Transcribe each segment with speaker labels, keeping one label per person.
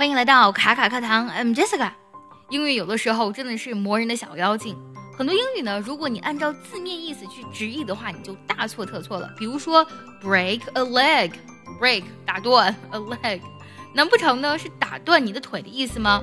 Speaker 1: 欢迎来到卡卡课堂，I'm Jessica。英语有的时候真的是磨人的小妖精。很多英语呢，如果你按照字面意思去直译的话，你就大错特错了。比如说 break a leg，break 打断，a leg，难不成呢是打断你的腿的意思吗？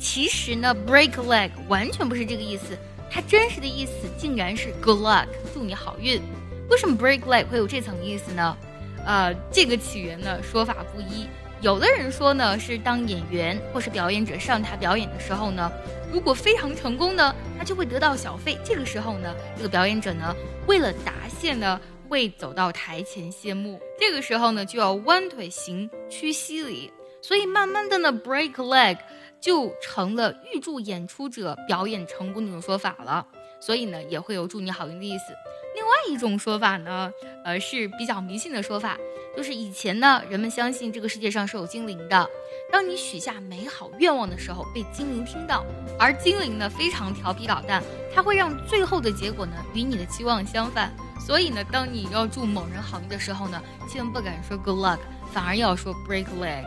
Speaker 1: 其实呢，break a leg 完全不是这个意思，它真实的意思竟然是 good luck，祝你好运。为什么 break leg 会有这层意思呢？呃，这个起源呢说法不一。有的人说呢，是当演员或是表演者上台表演的时候呢，如果非常成功呢，他就会得到小费。这个时候呢，这个表演者呢，为了答谢呢，会走到台前谢幕。这个时候呢，就要弯腿行屈膝礼。所以慢慢的呢，break leg 就成了预祝演出者表演成功的一种说法了。所以呢，也会有祝你好运的意思。另外一种说法呢，呃，是比较迷信的说法。就是以前呢，人们相信这个世界上是有精灵的。当你许下美好愿望的时候，被精灵听到，而精灵呢非常调皮捣蛋，它会让最后的结果呢与你的期望相反。所以呢，当你要祝某人好运的时候呢，千万不敢说 good luck，反而要说 break leg，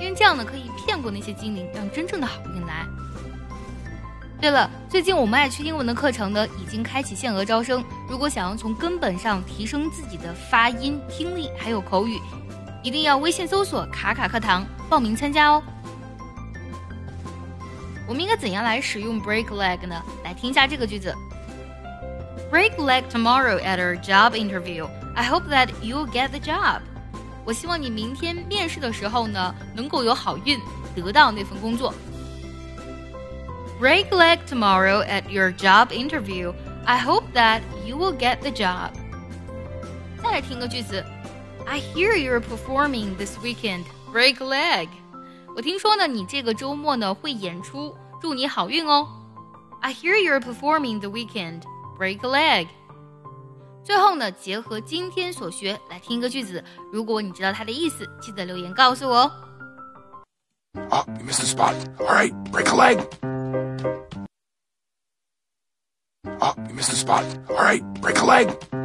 Speaker 1: 因为这样呢可以骗过那些精灵，让真正的好运来。对了，最近我们爱趣英文的课程呢，已经开启限额招生。如果想要从根本上提升自己的发音、听力还有口语，一定要微信搜索“卡卡课堂”报名参加哦。我们应该怎样来使用 break leg 呢？来听一下这个句子：Break leg tomorrow at our job interview. I hope that you'll get the job. 我希望你明天面试的时候呢，能够有好运，得到那份工作。break leg tomorrow at your job interview. I hope that you will get the job. 再来听个句子，I hear you're performing this weekend. Break leg. 我听说呢，你这个周末呢会演出，祝你好运哦。I hear you're performing the weekend. Break a leg. 最后呢，结合今天所学来听一个句子，如果你知道它的意思，记得留言告诉我哦。
Speaker 2: Oh, you missed the spot. All right, break a leg. Oh, you missed the spot. All right, break a leg.